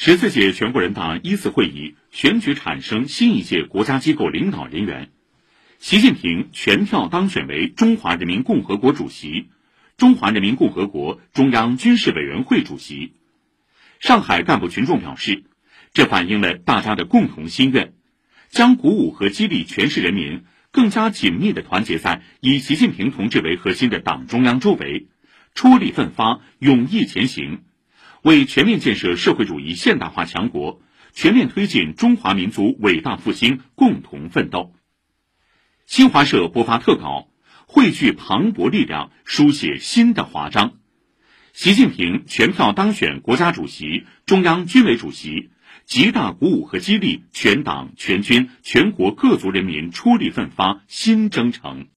十四届全国人大一次会议选举产生新一届国家机构领导人员，习近平全票当选为中华人民共和国主席、中华人民共和国中央军事委员会主席。上海干部群众表示，这反映了大家的共同心愿，将鼓舞和激励全市人民更加紧密地团结在以习近平同志为核心的党中央周围，出力奋发，勇毅前行。为全面建设社会主义现代化强国、全面推进中华民族伟大复兴共同奋斗。新华社播发特稿，汇聚磅礴力量，书写新的华章。习近平全票当选国家主席、中央军委主席，极大鼓舞和激励全党全军全国各族人民出力奋发，新征程。